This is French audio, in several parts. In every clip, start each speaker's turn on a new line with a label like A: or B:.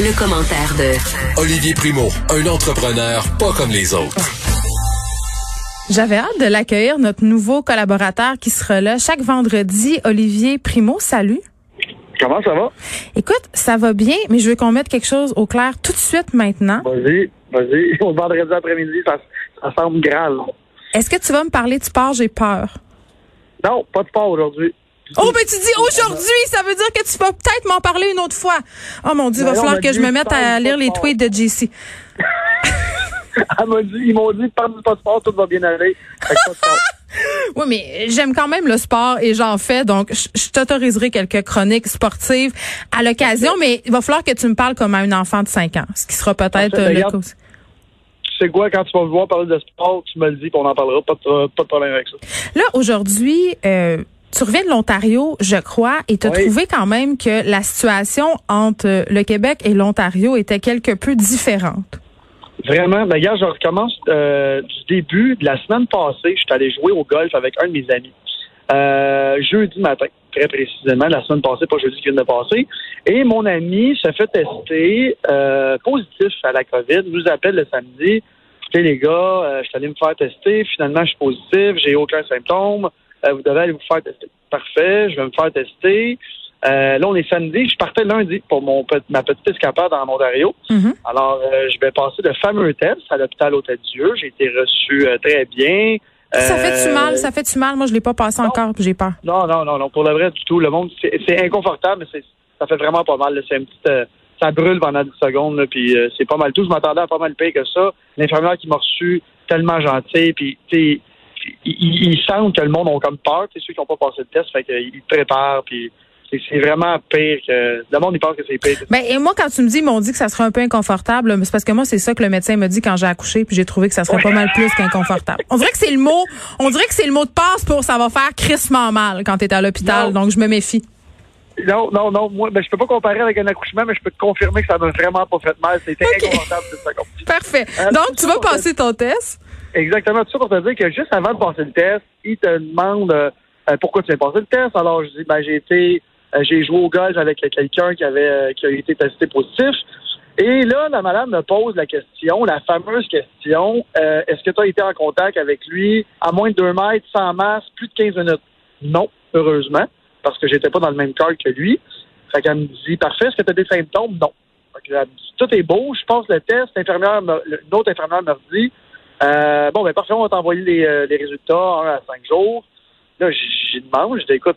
A: Le, commentaire de
B: Olivier Primo, un entrepreneur pas comme les autres.
C: J'avais hâte de l'accueillir, notre nouveau collaborateur qui sera là chaque vendredi, Olivier Primo. Salut.
D: Comment ça va?
C: Écoute, ça va bien, mais je veux qu'on mette quelque chose au clair tout de suite maintenant.
D: Vas-y, vas-y. Au vendredi après-midi, ça, ça semble grave.
C: Est-ce que tu vas me parler de sport? J'ai peur.
D: Non, pas de sport aujourd'hui.
C: Oh, ben tu dis aujourd'hui, ça veut dire que tu vas peut-être m'en parler une autre fois. Oh mon Dieu, il va falloir que je me mette à lire les tweets de JC.
D: Elle m'a dit, ils m'ont dit, parle du pas de sport, tout va bien aller.
C: oui, mais j'aime quand même le sport et j'en fais, donc je t'autoriserai quelques chroniques sportives à l'occasion, mais il va falloir que tu me parles comme à un enfant de 5 ans, ce qui sera peut-être euh, le cas
D: Tu sais quoi, quand tu vas me voir parler de sport, tu me le dis, et on en parlera, pas de, pas de problème avec ça.
C: Là, aujourd'hui, euh, tu reviens de l'Ontario, je crois, et tu as trouvé quand même que la situation entre le Québec et l'Ontario était quelque peu différente.
D: Vraiment. Ben, je recommence euh, du début de la semaine passée. Je suis allé jouer au golf avec un de mes amis. Euh, jeudi matin, très précisément, la semaine passée, pas jeudi qui vient de passer. Et mon ami se fait tester euh, positif à la COVID, nous appelle le samedi. Écoutez, les gars, je suis allé me faire tester. Finalement, je suis positif, j'ai aucun symptôme. Vous devez aller vous faire tester. Parfait, je vais me faire tester. Euh, là, on est samedi. Je partais lundi pour mon ma petite escapade en Ontario.
C: Mm-hmm.
D: Alors, euh, je vais passer de fameux tests à l'hôpital Hôtel-Dieu. J'ai été reçu euh, très bien.
C: Ça fait-tu mal? Ça fait-tu mal? Moi, je l'ai pas passé encore, j'ai peur.
D: Non, non, non, non. Pour le vrai, du tout. Le monde, c'est inconfortable, mais ça fait vraiment pas mal. C'est un petit, ça brûle pendant 10 secondes, puis c'est pas mal tout. Je m'attendais à pas mal pire que ça. L'infirmière qui m'a reçu, tellement gentil, puis ils, ils, sentent que le monde a comme peur, ceux qui n'ont pas passé le test, fait qu'ils préparent, puis c'est vraiment pire que. Le monde, il pense que c'est pire.
C: Ben, et moi, quand tu me dis, ils m'ont dit que ça serait un peu inconfortable, c'est parce que moi, c'est ça que le médecin m'a dit quand j'ai accouché, puis j'ai trouvé que ça serait pas mal plus qu'inconfortable. On dirait que c'est le mot, on dirait que c'est le mot de passe pour ça va faire crissement mal quand t'es à l'hôpital, donc je me méfie.
D: Non, non, non, moi, ben, je peux pas comparer avec un accouchement, mais je peux te confirmer que ça m'a vraiment pas fait mal. C'était inconfortable,
C: cette Parfait. Euh, donc, tu vas passer ton test?
D: Exactement. Tout ça pour te dire que juste avant de passer le test, il te demande euh, pourquoi tu viens passer le test. Alors, je dis, ben, j'ai été euh, j'ai joué au golf avec quelqu'un qui avait euh, qui a été testé positif. Et là, la malade me pose la question, la fameuse question, euh, est-ce que tu as été en contact avec lui à moins de 2 mètres, sans masse, plus de 15 minutes? Non, heureusement, parce que j'étais pas dans le même cas que lui. Fait qu'elle me dit, parfait, est-ce que tu as des symptômes? Non. tout est beau, je passe le test, l'infirmière, autre infirmière me dit, bon, ben parfait, on va t'envoyer les, les résultats un à cinq jours. Là, j'y demande, je dis, écoute,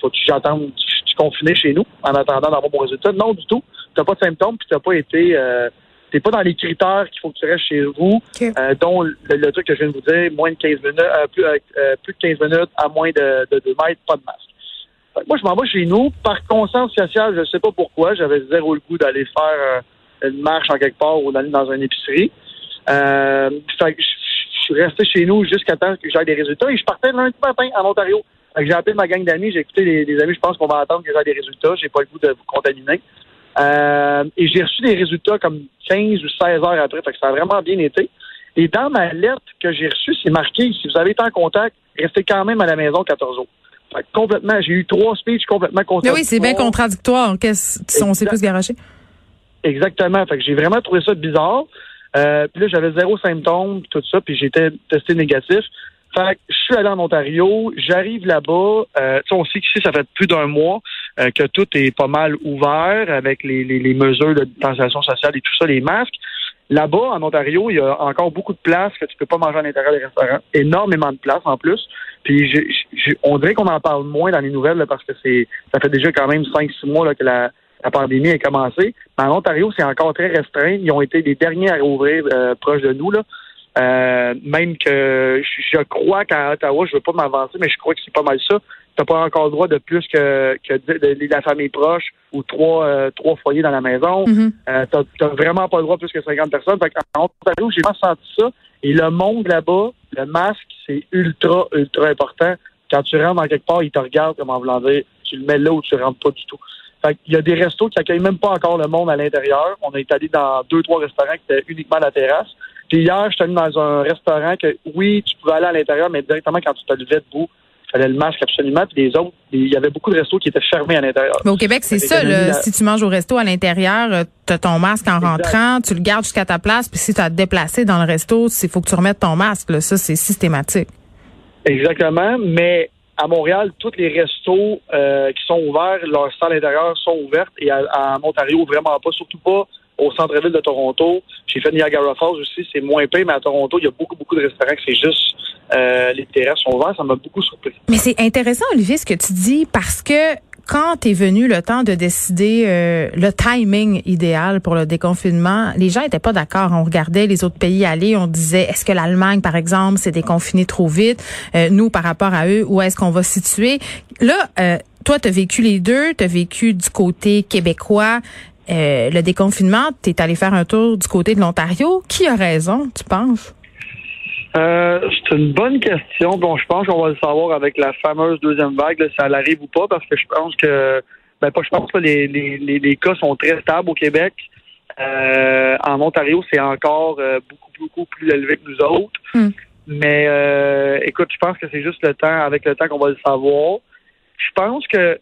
D: faut que j'attende, tu confiné chez nous en attendant d'avoir mon résultat. Non, du tout. Tu n'as pas de symptômes, puis tu n'as pas été. Euh, t'es pas dans les critères qu'il faut que tu restes chez vous, euh, dont le, truc que je viens de vous dire, moins de 15 minutes, euh, plus, plus, de 15 minutes à moins de, de 2 mètres, pas de masque. Moi, je m'en vais chez nous. Par conscience sociale, je ne sais pas pourquoi, j'avais zéro le goût d'aller faire une marche en quelque part ou d'aller dans une épicerie. je suis resté chez nous jusqu'à temps que j'aille des résultats et je partais lundi matin en Ontario. J'ai appelé ma gang d'amis, j'ai écouté les, amis, je pense qu'on va attendre que j'ai des résultats. J'ai pas le goût de vous contaminer. Euh, et j'ai reçu des résultats comme 15 ou 16 heures après. Fait que ça a vraiment bien été. Et dans ma lettre que j'ai reçue, c'est marqué si vous avez été en contact, restez quand même à la maison 14 jours. Complètement, j'ai eu trois speeches complètement contradictoires.
C: oui, c'est bien contradictoire. Qu'est-ce qu'on s'est plus garoché?
D: Exactement. Fait que j'ai vraiment trouvé ça bizarre. Euh, puis là, j'avais zéro symptôme, tout ça, puis j'étais testé négatif. Fait que je suis allé en Ontario, j'arrive là-bas. Euh, on sait qu'ici, ça fait plus d'un mois euh, que tout est pas mal ouvert avec les, les, mesures de distanciation sociale et tout ça, les masques. Là-bas, en Ontario, il y a encore beaucoup de places que tu peux pas manger à l'intérieur des restaurants. Énormément de places en plus. Puis on dirait qu'on en parle moins dans les nouvelles parce que c'est ça fait déjà quand même cinq, six mois là, que la, la pandémie a commencé. Mais en Ontario, c'est encore très restreint. Ils ont été les derniers à rouvrir euh, proche de nous. Là. Euh, même que je, crois qu'à Ottawa, je veux pas m'avancer, mais je crois que c'est pas mal ça. T'as pas encore le droit de plus que, que de, de- la famille proche ou trois, euh, trois foyers dans la maison.
C: Mhm.
D: Euh, t'as, t'as vraiment pas le droit de plus que 50 personnes. Fait qu'en Ontario, j'ai pas senti ça. Et le monde là-bas, le masque, c'est ultra, ultra important. Quand tu rentres dans quelque part, ils te regardent comme en voulant dire, tu le mets là où tu rentres pas du tout. Fait qu'il y a des restos qui accueillent même pas encore le monde à l'intérieur. On est allé dans deux, trois restaurants qui étaient uniquement à la terrasse. Puis hier, je suis allé dans un restaurant que, oui, tu pouvais aller à l'intérieur, mais directement quand tu te levais debout, il fallait le masque absolument. Puis les autres, il y avait beaucoup de restos qui étaient fermés à l'intérieur.
C: Mais au Québec, c'est ça.
D: l'économie,
C: Là,
D: la-
C: si tu manges au resto à l'intérieur, tu as ton masque en
D: Exact.
C: rentrant, tu le gardes jusqu'à ta place, puis si tu as déplacer dans le resto, il faut que tu remettes ton masque. Là. Ça, c'est systématique.
D: Exactement, mais à Montréal, tous les restos euh, qui sont ouverts, leurs salles intérieures sont ouvertes et à, à Ontario, vraiment pas, surtout pas au centre-ville de Toronto. J'ai fait Niagara Falls aussi, c'est moins payé, mais à Toronto, il y a beaucoup, beaucoup de restaurants que c'est juste euh, les terrasses sont ouvertes. Ça m'a beaucoup surpris.
C: Mais c'est intéressant, Olivier, ce que tu dis, parce que quand est venu le temps de décider euh, le timing idéal pour le déconfinement, les gens étaient pas d'accord. On regardait les autres pays aller, on disait est-ce que l'Allemagne, par exemple, s'est déconfinée trop vite, Euh, nous par rapport à eux, où est-ce qu'on va situer? Là, euh, toi, tu as vécu les deux, tu as vécu du côté québécois. Euh, le déconfinement, tu es allé faire un tour du côté de l'Ontario. Qui a raison, tu penses?
D: Euh, c'est une bonne question. Bon, je pense qu'on va le savoir avec la fameuse deuxième vague, là, si elle arrive ou pas, parce que je pense que, ben pas, je pense que les, les, les, les cas sont très stables au Québec. Euh, en Ontario, c'est encore euh, beaucoup, beaucoup plus élevé que nous autres.
C: Hmm.
D: Mais euh, écoute, je pense que c'est juste le temps, avec le temps qu'on va le savoir. Je pense que,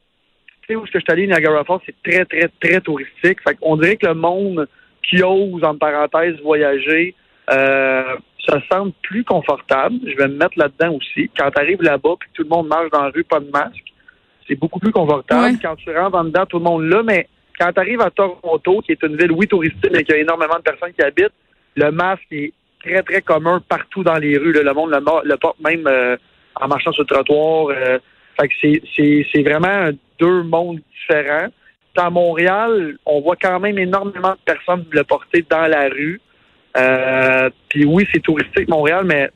D: sais, où je suis allé, Niagara Falls, c'est très, très, très touristique. Fait qu'on dirait que le monde qui ose, en parenthèse, voyager, euh, se sent plus confortable. Je vais me mettre là-dedans aussi. Quand tu arrives là-bas puis que tout le monde marche dans la rue, pas de masque, c'est beaucoup plus confortable.
C: Ouais.
D: Quand tu rentres en dedans, tout le monde là, mais quand tu arrives à Toronto, qui est une ville, oui, touristique, mais qui a énormément de personnes qui habitent, le masque est très, très commun partout dans les rues. là. Le monde le porte même euh, en marchant sur le trottoir. euh. Fait que c'est, vraiment deux mondes différents. À Montréal, on voit quand même énormément de personnes le porter dans la rue. Euh, Puis oui, c'est touristique Montréal, mais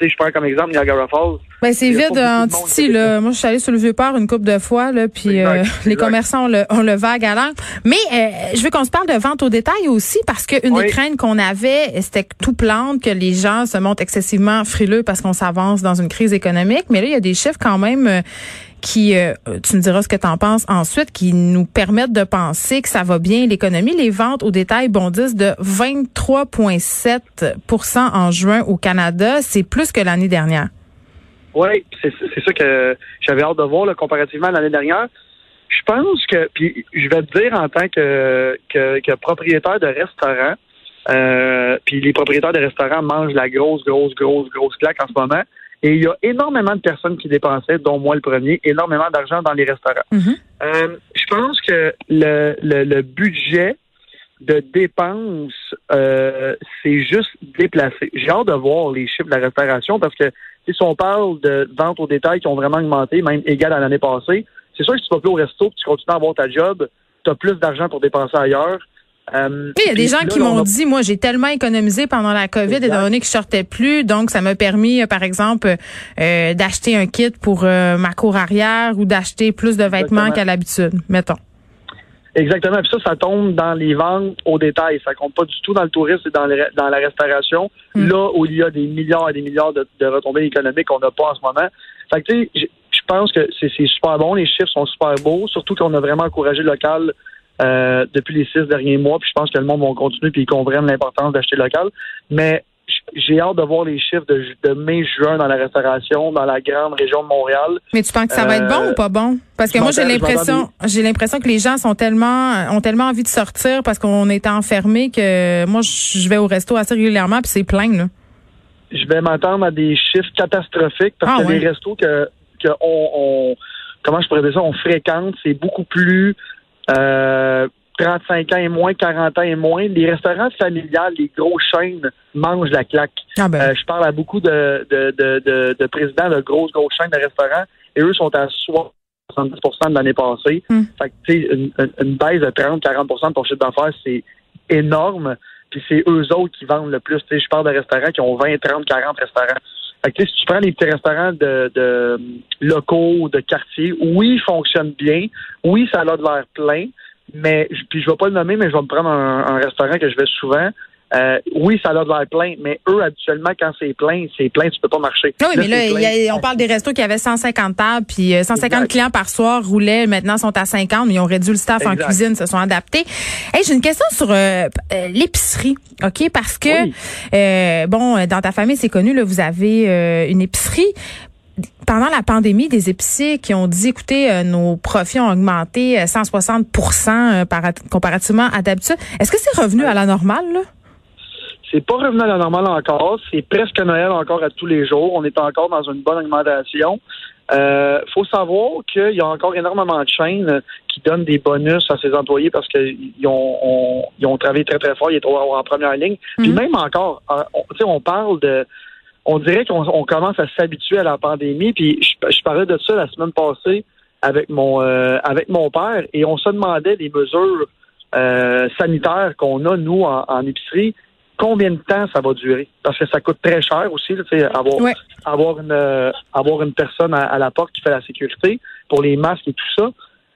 D: je prends comme exemple Niagara Falls.
C: Ben c'est vide en
D: monde
C: Titi là. Moi je suis allée sur le vieux port une couple de fois là puis euh, les commerçants ont le, ont le vague à langue. Mais euh, je veux qu'on se parle de vente au détail aussi parce que une
D: Oui.
C: des craintes qu'on avait c'était que tout plante que les gens se montrent excessivement frileux parce qu'on s'avance dans une crise économique, mais là il y a des chiffres quand même euh, qui, euh, tu me diras ce que tu en penses ensuite, qui nous permettent de penser que ça va bien l'économie. Les ventes au détail bondissent de 23,7% en juin au Canada. C'est plus que l'année dernière.
D: Oui, c'est ça que j'avais hâte de voir là, comparativement à l'année dernière. Je pense que, puis je vais te dire en tant que, que, que propriétaire de restaurant, euh, puis les propriétaires de restaurants mangent la grosse, grosse, grosse, grosse claque en ce moment. Et il y a énormément de personnes qui dépensaient, dont moi le premier, énormément d'argent dans les restaurants.
C: Mhm.
D: Euh, je pense que le, le, le budget de dépenses, euh, c'est juste déplacé. J'ai hâte de voir les chiffres de la restauration parce que si on parle de ventes au détail qui ont vraiment augmenté, même égal à l'année passée, c'est sûr que si tu vas plus au resto, puis tu continues à avoir ta job, tu as plus d'argent pour dépenser ailleurs. Euh,
C: Il y a des gens
D: là,
C: qui
D: on
C: m'ont
D: a-
C: dit, moi, j'ai tellement économisé pendant la COVID,
D: Exact.
C: étant donné que je sortais plus, donc ça m'a permis, euh, par exemple, euh, d'acheter un kit pour euh, ma cour arrière ou d'acheter plus de vêtements
D: Exactement.
C: qu'à l'habitude, mettons.
D: Exactement. Puis ça, ça tombe dans les ventes au détail. Ça compte pas du tout dans le tourisme et dans, le- dans la restauration.
C: Mm.
D: Là où il y a des milliards et des milliards de, de retombées économiques qu'on n'a pas en ce moment. Fait que tu sais, je pense que c'est super bon. Les chiffres sont super beaux. Surtout qu'on a vraiment encouragé le local euh, depuis les six derniers mois. Puis je pense que le monde va continuer puis ils comprennent l'importance d'acheter local. Mais j'ai hâte de voir les chiffres de, de mai-juin dans la restauration, dans la grande région de Montréal.
C: Mais tu penses que ça va être bon
D: Euh,
C: ou pas bon? Parce que moi, j'ai l'impression, j'ai l'impression que les gens sont tellement, ont tellement envie de sortir parce qu'on est enfermés que moi, je vais au resto assez régulièrement puis c'est plein, là.
D: je vais m'attendre à des chiffres catastrophiques parce
C: Ah
D: que
C: ouais.
D: les restos que, que on, on- comment je pourrais dire ça, on fréquente, c'est beaucoup plus euh, 35 ans et moins, 40 ans et moins. Les restaurants familiales, les grosses chaînes mangent la claque.
C: Ah ben.
D: Euh, je parle à beaucoup de, de, de, de, de présidents de grosses, grosses chaînes de restaurants et eux sont à 70% de l'année passée.
C: Hmm.
D: Fait que, tu sais, une, une, baisse de 30-40% de ton chiffre d'affaires, c'est énorme. Puis c'est eux autres qui vendent le plus. Tu sais, je parle de restaurants qui ont 20, 30, 40 restaurants. Fait que, si tu prends les petits restaurants de, de locaux, de quartier, oui, ils fonctionnent bien. Oui, ça a de l'air plein. Mais, puis je vais pas le nommer, mais je vais me prendre un restaurant que je vais souvent. Euh, oui, ça a l'air plein, mais eux, habituellement, quand c'est plein, c'est plein, tu peux pas marcher.
C: Oui, mais là, on parle des restos qui avaient 150 tables, puis 150 euh, clients par soir roulaient, maintenant sont à 50, mais ils ont réduit le staff en cuisine, se sont adaptés. Hey, j'ai une question sur euh, l'épicerie, OK? Parce que, bon, dans ta famille, c'est connu, là, vous avez une épicerie pendant la pandémie, des épiciers qui ont dit, écoutez, nos profits ont augmenté 160 par, comparativement à d'habitude. Est-ce que c'est revenu à la normale, là?
D: C'est pas revenu à la normale encore. C'est presque Noël encore à tous les jours. On est encore dans une bonne alimentation. Euh, faut savoir qu'il y a encore énormément de chaînes qui donnent des bonus à ses employés parce qu'ils ont, ils ont travaillé très, très fort, ils étaient en première ligne. Puis mhm. même encore, euh, on, on parle de on dirait qu'on commence à s'habituer à la pandémie. Puis je, parlais de ça la semaine passée avec mon euh, avec mon père et on se demandait des mesures euh, sanitaires qu'on a, nous, en épicerie combien de temps ça va durer? Parce que ça coûte très cher aussi, avoir, avoir, une, euh, avoir une personne à, la porte qui fait la sécurité pour les masques et tout ça.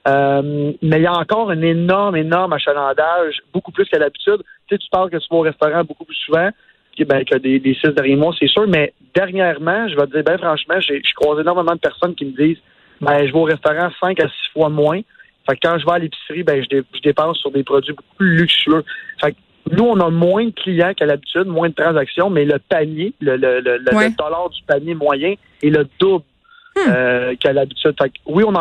D: Euh, mais il y a encore un énorme, énorme achalandage, beaucoup plus qu'à l'habitude. Tu sais, tu parles que tu vas au restaurant beaucoup plus souvent ben, que des, des six derniers mois, c'est sûr. Mais dernièrement, je vais te dire, ben franchement, j'ai croisé énormément de personnes qui me disent ben, je vais au restaurant cinq à six fois moins. Fait que quand je vais à l'épicerie, ben, je, je, dépense sur des produits beaucoup plus luxueux. Fait que nous, on a moins de clients qu'à l'habitude, moins de transactions, mais le panier, le, le, le, dollar du panier moyen est le double hmm. euh, qu'à l'habitude. oui, on a